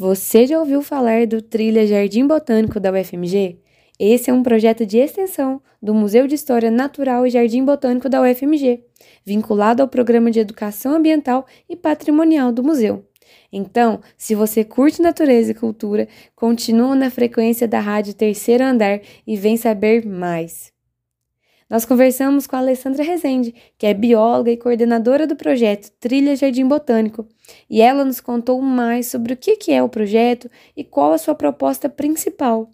Você já ouviu falar do Trilha Jardim Botânico da UFMG? Esse é um projeto de extensão do Museu de História Natural e Jardim Botânico da UFMG, vinculado ao Programa de Educação Ambiental e Patrimonial do museu. Então, se você curte natureza e cultura, continua na frequência da Rádio Terceiro Andar e vem saber mais. Nós conversamos com a Alessandra Rezende, que é bióloga e coordenadora do projeto Trilha Jardim Botânico, e ela nos contou mais sobre o que é o projeto e qual a sua proposta principal.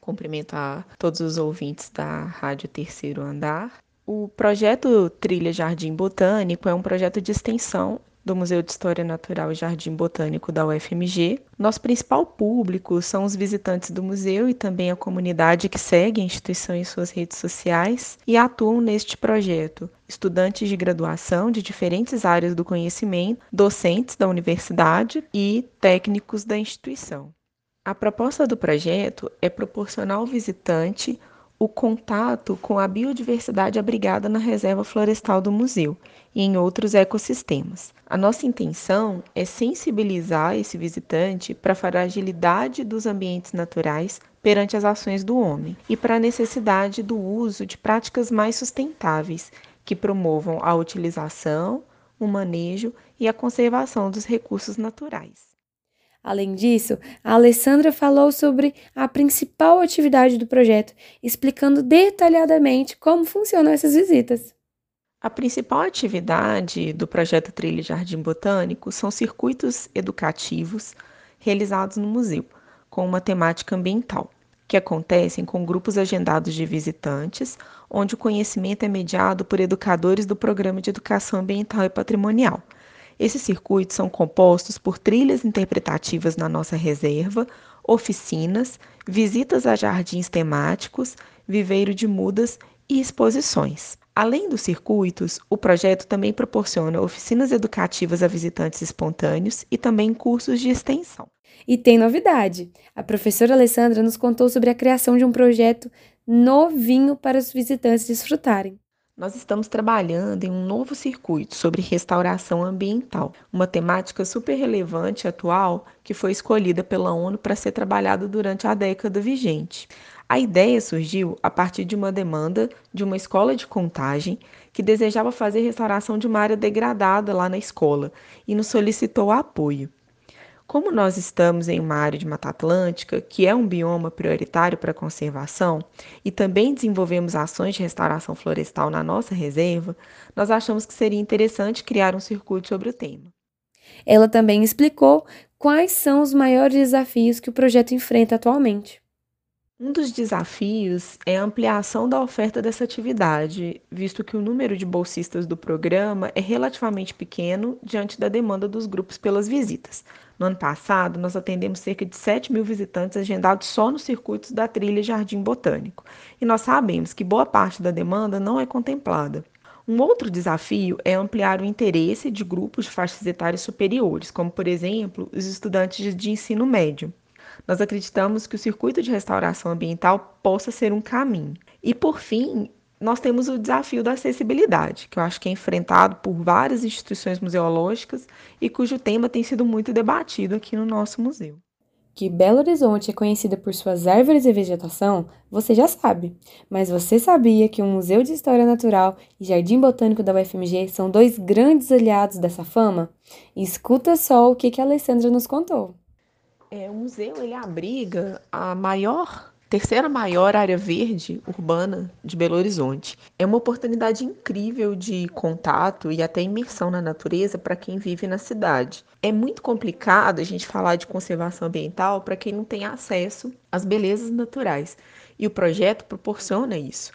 Cumprimento a todos os ouvintes da Rádio Terceiro Andar. O projeto Trilha Jardim Botânico é um projeto de extensão do Museu de História Natural e Jardim Botânico da UFMG. Nosso principal público são os visitantes do museu e também a comunidade que segue a instituição em suas redes sociais e atuam neste projeto. Estudantes de graduação de diferentes áreas do conhecimento, docentes da universidade e técnicos da instituição. A proposta do projeto é proporcionar ao visitante o contato com a biodiversidade abrigada na reserva florestal do museu e em outros ecossistemas. A nossa intenção é sensibilizar esse visitante para a fragilidade dos ambientes naturais perante as ações do homem e para a necessidade do uso de práticas mais sustentáveis que promovam a utilização, o manejo e a conservação dos recursos naturais. Além disso, a Alessandra falou sobre a principal atividade do projeto, explicando detalhadamente como funcionam essas visitas. A principal atividade do projeto Trilha Jardim Botânico são circuitos educativos realizados no museu, com uma temática ambiental, que acontecem com grupos agendados de visitantes, onde o conhecimento é mediado por educadores do Programa de Educação Ambiental e Patrimonial esses circuitos são compostos por trilhas interpretativas na nossa reserva, oficinas, visitas a jardins temáticos, viveiro de mudas e exposições. Além dos circuitos, o projeto também proporciona oficinas educativas a visitantes espontâneos e também cursos de extensão. E tem novidade! A professora Alessandra nos contou sobre a criação de um projeto novinho para os visitantes desfrutarem. Nós estamos trabalhando em um novo circuito sobre restauração ambiental, uma temática super relevante e atual que foi escolhida pela ONU para ser trabalhada durante a década vigente. A ideia surgiu a partir de uma demanda de uma escola de contagem que desejava fazer restauração de uma área degradada lá na escola e nos solicitou apoio. Como nós estamos em uma área de Mata Atlântica, que é um bioma prioritário para a conservação, e também desenvolvemos ações de restauração florestal na nossa reserva, nós achamos que seria interessante criar um circuito sobre o tema. Ela também explicou quais são os maiores desafios que o projeto enfrenta atualmente. Um dos desafios é a ampliação da oferta dessa atividade, visto que o número de bolsistas do programa é relativamente pequeno diante da demanda dos grupos pelas visitas. No ano passado, nós atendemos cerca de 7 mil visitantes agendados só nos circuitos da trilha Jardim Botânico, e nós sabemos que boa parte da demanda não é contemplada. Um outro desafio é ampliar o interesse de grupos de faixas etárias superiores, como, por exemplo, os estudantes de ensino médio nós acreditamos que o circuito de restauração ambiental possa ser um caminho. E, por fim, nós temos o desafio da acessibilidade, que eu acho que é enfrentado por várias instituições museológicas e cujo tema tem sido muito debatido aqui no nosso museu. Que Belo Horizonte é conhecida por suas árvores e vegetação, você já sabe. Mas você sabia que o Museu de História Natural e Jardim Botânico da UFMG são dois grandes aliados dessa fama? escuta só o que, que a Alessandra nos contou. É, o museu ele abriga a maior, terceira maior área verde urbana de Belo Horizonte. É uma oportunidade incrível de contato e até imersão na natureza para quem vive na cidade. É muito complicado a gente falar de conservação ambiental para quem não tem acesso às belezas naturais. E o projeto proporciona isso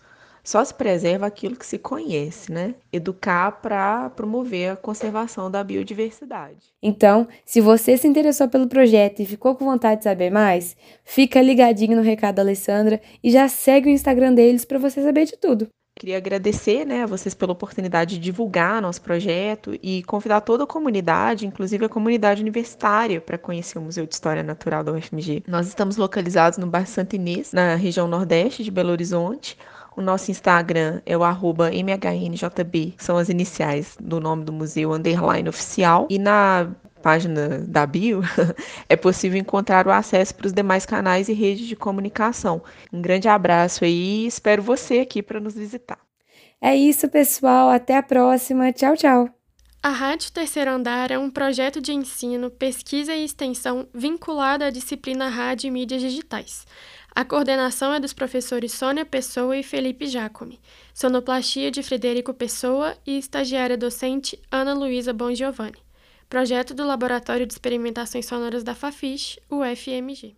só se preserva aquilo que se conhece, né? Educar para promover a conservação da biodiversidade. Então, se você se interessou pelo projeto e ficou com vontade de saber mais, fica ligadinho no recado da Alessandra e já segue o Instagram deles para você saber de tudo. Queria agradecer né, a vocês pela oportunidade de divulgar nosso projeto e convidar toda a comunidade, inclusive a comunidade universitária, para conhecer o Museu de História Natural da UFMG. Nós estamos localizados no bairro Santa Inês, na região nordeste de Belo Horizonte, O nosso Instagram é o arroba MHNJB, são as iniciais do nome do museu, underline oficial. E na página da bio, é possível encontrar o acesso para os demais canais e redes de comunicação. Um grande abraço aí e espero você aqui para nos visitar. É isso, pessoal. Até a próxima. Tchau, tchau. A Rádio Terceiro Andar é um projeto de ensino, pesquisa e extensão vinculado à disciplina Rádio e Mídias Digitais. A coordenação é dos professores Sônia Pessoa e Felipe Jacome, sonoplastia de Frederico Pessoa e estagiária docente Ana Luísa Bongiovanni. Projeto do Laboratório de Experimentações Sonoras da Fafiche, o FMG.